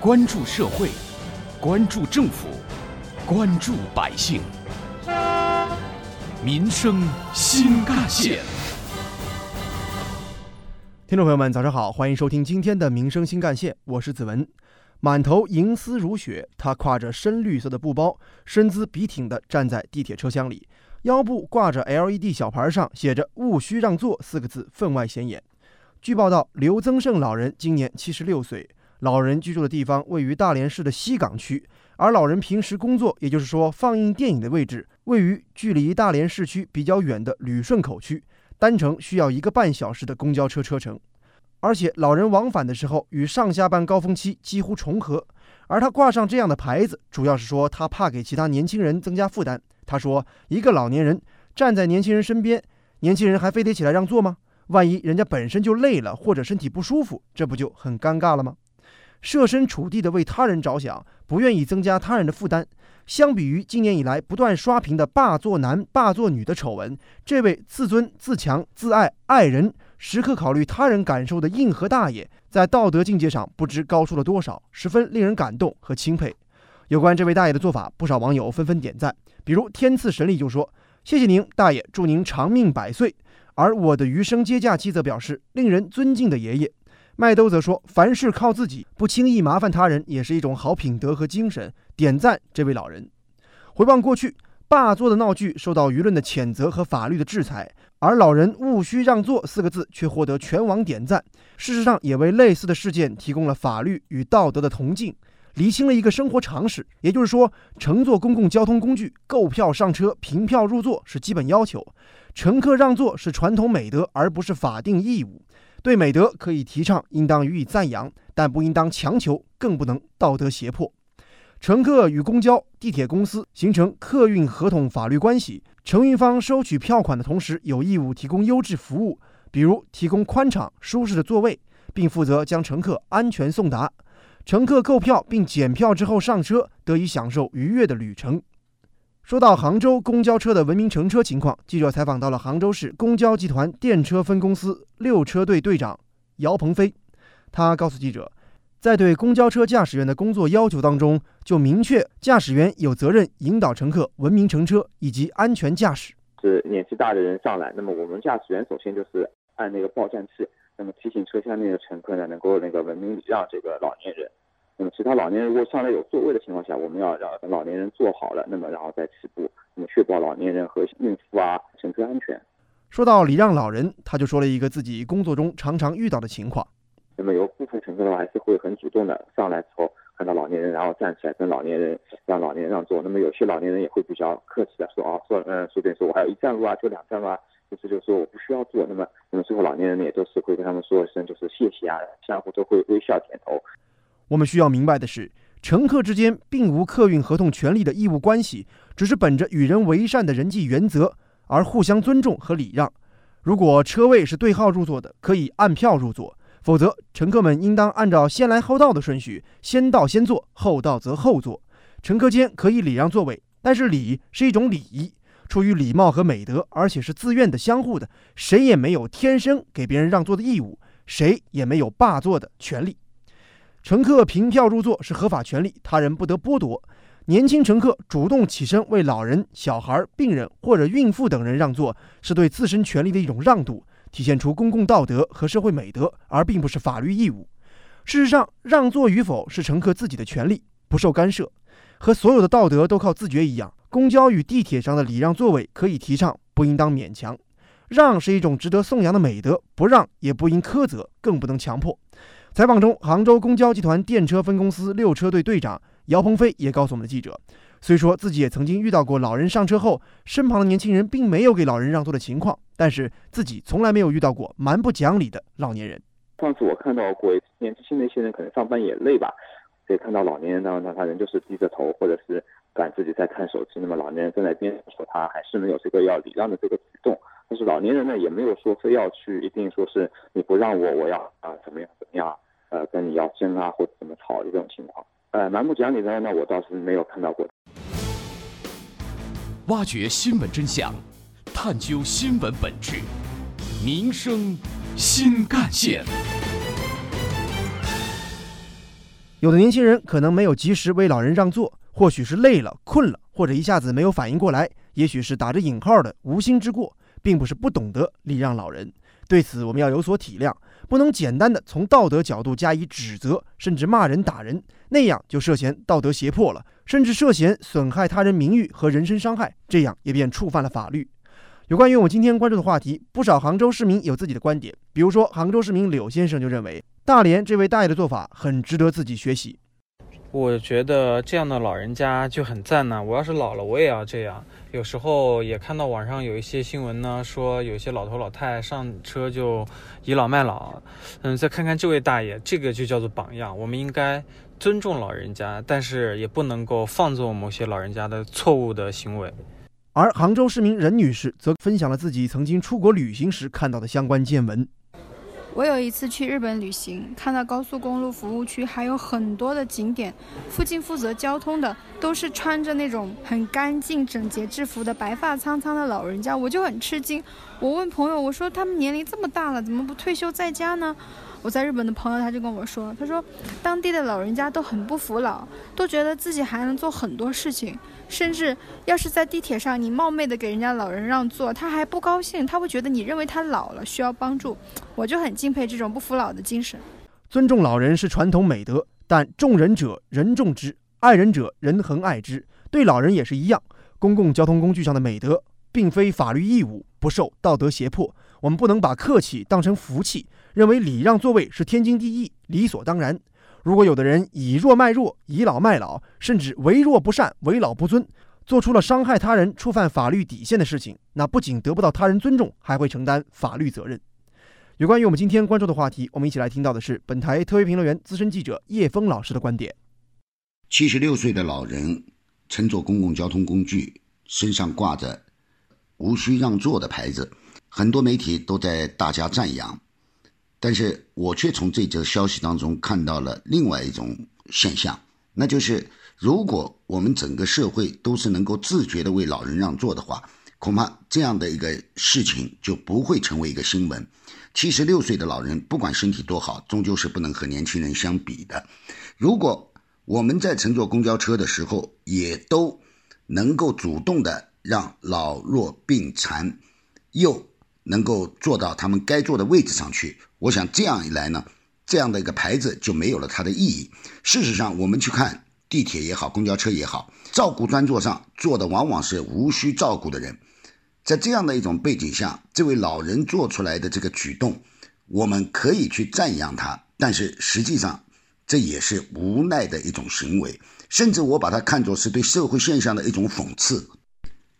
关注社会，关注政府，关注百姓，民生新干线。听众朋友们，早上好，欢迎收听今天的《民生新干线》，我是子文。满头银丝如雪，他挎着深绿色的布包，身姿笔挺地站在地铁车厢里，腰部挂着 LED 小牌，上写着“勿需让座”四个字，分外显眼。据报道，刘增胜老人今年七十六岁，老人居住的地方位于大连市的西岗区，而老人平时工作，也就是说放映电影的位置，位于距离大连市区比较远的旅顺口区，单程需要一个半小时的公交车车程。而且老人往返的时候与上下班高峰期几乎重合，而他挂上这样的牌子，主要是说他怕给其他年轻人增加负担。他说：“一个老年人站在年轻人身边，年轻人还非得起来让座吗？万一人家本身就累了或者身体不舒服，这不就很尴尬了吗？”设身处地的为他人着想，不愿意增加他人的负担。相比于今年以来不断刷屏的“霸座男”“霸座女”的丑闻，这位自尊自强、自爱、爱人。时刻考虑他人感受的硬核大爷，在道德境界上不知高出了多少，十分令人感动和钦佩。有关这位大爷的做法，不少网友纷纷点赞。比如天赐神力就说：“谢谢您，大爷，祝您长命百岁。”而我的余生接驾期则表示：“令人尊敬的爷爷。”麦兜则说：“凡事靠自己，不轻易麻烦他人，也是一种好品德和精神。”点赞这位老人。回望过去。霸座的闹剧受到舆论的谴责和法律的制裁，而“老人勿需让座”四个字却获得全网点赞。事实上，也为类似的事件提供了法律与道德的铜镜，厘清了一个生活常识。也就是说，乘坐公共交通工具，购票上车、凭票入座是基本要求；乘客让座是传统美德，而不是法定义务。对美德可以提倡，应当予以赞扬，但不应当强求，更不能道德胁迫。乘客与公交、地铁公司形成客运合同法律关系，承运方收取票款的同时，有义务提供优质服务，比如提供宽敞舒适的座位，并负责将乘客安全送达。乘客购票并检票之后上车，得以享受愉悦的旅程。说到杭州公交车的文明乘车情况，记者采访到了杭州市公交集团电车分公司六车队队长姚鹏飞，他告诉记者。在对公交车驾驶员的工作要求当中，就明确驾驶员有责任引导乘客文明乘车以及安全驾驶。是年纪大的人上来，那么我们驾驶员首先就是按那个报站器，那么提醒车厢内的乘客呢，能够那个文明礼让这个老年人。那么其他老年人如果上来有座位的情况下，我们要让老年人坐好了，那么然后再起步，那么确保老年人和孕妇啊乘车安全。说到礼让老人，他就说了一个自己工作中常常遇到的情况。那么有部分乘客的话还是会很主动的上来之后看到老年人，然后站起来跟老年人让老年人让座。那么有些老年人也会比较客气的说啊说嗯说便说我还有一站路啊就两站路啊，意思就是说我不需要坐。那么那么最后老年人也都是会跟他们说一声就是谢谢啊，相互都会微笑点头。我们需要明白的是，乘客之间并无客运合同权利的义务关系，只是本着与人为善的人际原则而互相尊重和礼让。如果车位是对号入座的，可以按票入座。否则，乘客们应当按照先来后到的顺序，先到先坐，后到则后坐。乘客间可以礼让座位，但是礼是一种礼仪，出于礼貌和美德，而且是自愿的、相互的，谁也没有天生给别人让座的义务，谁也没有霸座的权利。乘客凭票入座是合法权利，他人不得剥夺。年轻乘客主动起身为老人、小孩、病人或者孕妇等人让座，是对自身权利的一种让渡。体现出公共道德和社会美德，而并不是法律义务。事实上，让座与否是乘客自己的权利，不受干涉。和所有的道德都靠自觉一样，公交与地铁上的礼让座位可以提倡，不应当勉强。让是一种值得颂扬的美德，不让也不应苛责，更不能强迫。采访中，杭州公交集团电车分公司六车队队长姚鹏飞也告诉我们的记者。虽说自己也曾经遇到过老人上车后，身旁的年轻人并没有给老人让座的情况，但是自己从来没有遇到过蛮不讲理的老年人。上次我看到过年轻的一些人，可能上班也累吧，所以看到老年人呢，那他人就是低着头，或者是赶自己在看手机。那么老年人站在边说他还是没有这个要礼让的这个举动。但是老年人呢，也没有说非要去一定说是你不让我，我要啊怎么样怎么样，呃跟你要争啊或者怎么吵的这种情况。呃，蛮不讲理的，那我倒是没有看到过。挖掘新闻真相，探究新闻本质，民生新干线。有的年轻人可能没有及时为老人让座，或许是累了、困了，或者一下子没有反应过来，也许是打着引号的无心之过，并不是不懂得礼让老人。对此，我们要有所体谅，不能简单的从道德角度加以指责，甚至骂人、打人，那样就涉嫌道德胁迫了，甚至涉嫌损害他人名誉和人身伤害，这样也便触犯了法律。有关于我今天关注的话题，不少杭州市民有自己的观点，比如说杭州市民柳先生就认为。大连这位大爷的做法很值得自己学习。我觉得这样的老人家就很赞呢。我要是老了，我也要这样。有时候也看到网上有一些新闻呢，说有些老头老太上车就倚老卖老。嗯，再看看这位大爷，这个就叫做榜样。我们应该尊重老人家，但是也不能够放纵某些老人家的错误的行为。而杭州市民任女士则分享了自己曾经出国旅行时看到的相关见闻。我有一次去日本旅行，看到高速公路服务区还有很多的景点，附近负责交通的都是穿着那种很干净整洁制服的白发苍苍的老人家，我就很吃惊。我问朋友，我说他们年龄这么大了，怎么不退休在家呢？我在日本的朋友他就跟我说，他说当地的老人家都很不服老，都觉得自己还能做很多事情，甚至要是在地铁上你冒昧的给人家老人让座，他还不高兴，他会觉得你认为他老了需要帮助。我就很敬佩这种不服老的精神。尊重老人是传统美德，但重人者人重之，爱人者人恒爱之。对老人也是一样，公共交通工具上的美德并非法律义务，不受道德胁迫。我们不能把客气当成福气。认为礼让座位是天经地义、理所当然。如果有的人以弱卖弱、倚老卖老，甚至为弱不善、为老不尊，做出了伤害他人、触犯法律底线的事情，那不仅得不到他人尊重，还会承担法律责任。有关于我们今天关注的话题，我们一起来听到的是本台特约评论员、资深记者叶峰老师的观点。七十六岁的老人乘坐公共交通工具，身上挂着“无需让座”的牌子，很多媒体都在大加赞扬。但是我却从这则消息当中看到了另外一种现象，那就是如果我们整个社会都是能够自觉的为老人让座的话，恐怕这样的一个事情就不会成为一个新闻。七十六岁的老人不管身体多好，终究是不能和年轻人相比的。如果我们在乘坐公交车的时候，也都能够主动的让老弱病残又能够坐到他们该坐的位置上去。我想这样一来呢，这样的一个牌子就没有了它的意义。事实上，我们去看地铁也好，公交车也好，照顾专座上坐的往往是无需照顾的人。在这样的一种背景下，这位老人做出来的这个举动，我们可以去赞扬他，但是实际上这也是无奈的一种行为，甚至我把它看作是对社会现象的一种讽刺。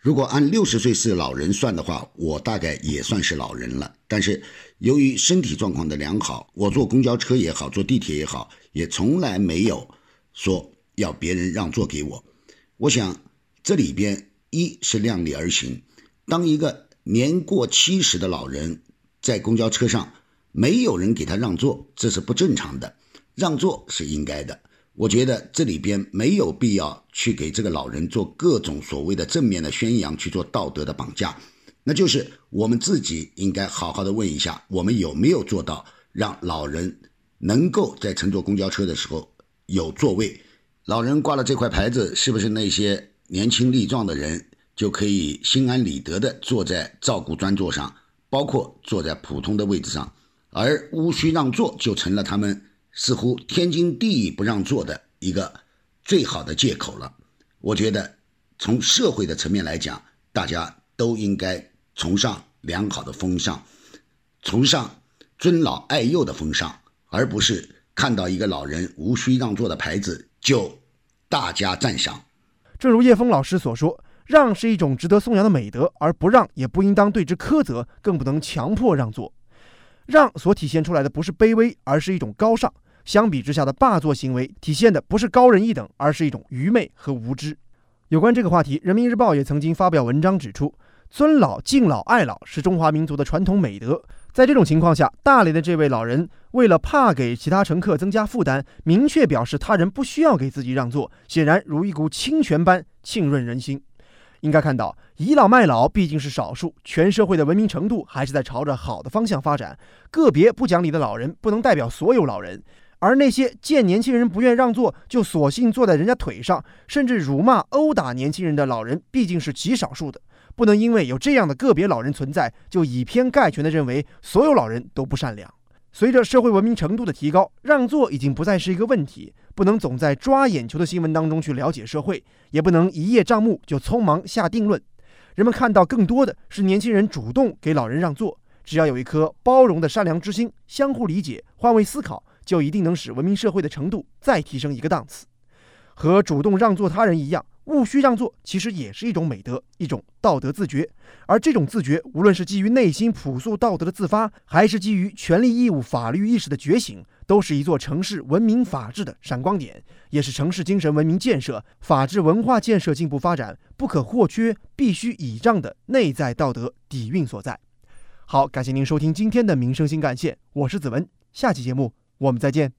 如果按六十岁是老人算的话，我大概也算是老人了。但是由于身体状况的良好，我坐公交车也好，坐地铁也好，也从来没有说要别人让座给我。我想这里边一是量力而行。当一个年过七十的老人在公交车上没有人给他让座，这是不正常的。让座是应该的。我觉得这里边没有必要去给这个老人做各种所谓的正面的宣扬，去做道德的绑架。那就是我们自己应该好好的问一下，我们有没有做到让老人能够在乘坐公交车的时候有座位？老人挂了这块牌子，是不是那些年轻力壮的人就可以心安理得的坐在照顾专座上，包括坐在普通的位置上，而无需让座就成了他们？似乎天经地义不让座的一个最好的借口了。我觉得，从社会的层面来讲，大家都应该崇尚良好的风尚，崇尚尊老爱幼的风尚，而不是看到一个老人无需让座的牌子就大加赞赏。正如叶峰老师所说，让是一种值得颂扬的美德，而不让也不应当对之苛责，更不能强迫让座。让所体现出来的不是卑微，而是一种高尚。相比之下的霸座行为，体现的不是高人一等，而是一种愚昧和无知。有关这个话题，《人民日报》也曾经发表文章指出，尊老、敬老、爱老是中华民族的传统美德。在这种情况下，大连的这位老人为了怕给其他乘客增加负担，明确表示他人不需要给自己让座，显然如一股清泉般沁润人心。应该看到，倚老卖老毕竟是少数，全社会的文明程度还是在朝着好的方向发展。个别不讲理的老人不能代表所有老人。而那些见年轻人不愿让座就索性坐在人家腿上，甚至辱骂、殴打年轻人的老人，毕竟是极少数的。不能因为有这样的个别老人存在，就以偏概全地认为所有老人都不善良。随着社会文明程度的提高，让座已经不再是一个问题。不能总在抓眼球的新闻当中去了解社会，也不能一叶障目就匆忙下定论。人们看到更多的是年轻人主动给老人让座。只要有一颗包容的善良之心，相互理解、换位思考，就一定能使文明社会的程度再提升一个档次。和主动让座他人一样。务虚让座其实也是一种美德，一种道德自觉。而这种自觉，无论是基于内心朴素道德的自发，还是基于权利义务法律意识的觉醒，都是一座城市文明法治的闪光点，也是城市精神文明建设、法治文化建设进步发展不可或缺、必须倚仗的内在道德底蕴所在。好，感谢您收听今天的民生新干线，我是子文，下期节目我们再见。